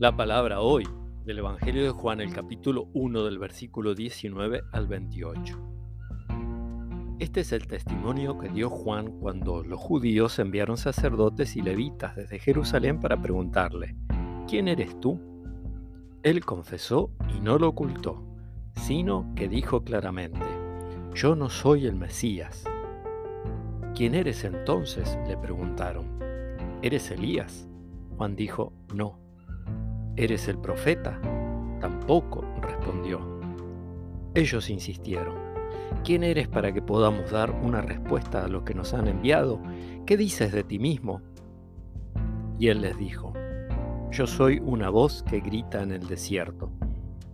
La palabra hoy del Evangelio de Juan, el capítulo 1 del versículo 19 al 28. Este es el testimonio que dio Juan cuando los judíos enviaron sacerdotes y levitas desde Jerusalén para preguntarle, ¿quién eres tú? Él confesó y no lo ocultó, sino que dijo claramente, yo no soy el Mesías. ¿Quién eres entonces? le preguntaron. ¿Eres Elías? Juan dijo, no. ¿Eres el profeta? Tampoco, respondió. Ellos insistieron. ¿Quién eres para que podamos dar una respuesta a los que nos han enviado? ¿Qué dices de ti mismo? Y él les dijo, Yo soy una voz que grita en el desierto.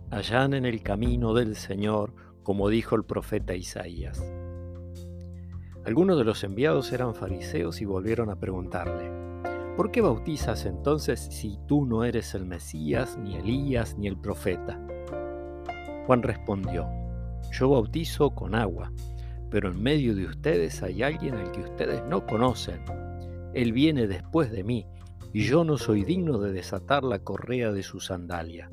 Allá en el camino del Señor, como dijo el profeta Isaías. Algunos de los enviados eran fariseos y volvieron a preguntarle, ¿por qué bautizas entonces si tú no eres el Mesías, ni Elías, ni el profeta? Juan respondió, yo bautizo con agua, pero en medio de ustedes hay alguien al que ustedes no conocen. Él viene después de mí, y yo no soy digno de desatar la correa de su sandalia.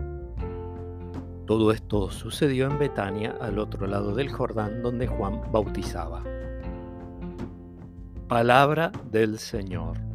Todo esto sucedió en Betania, al otro lado del Jordán, donde Juan bautizaba. Palabra del Señor.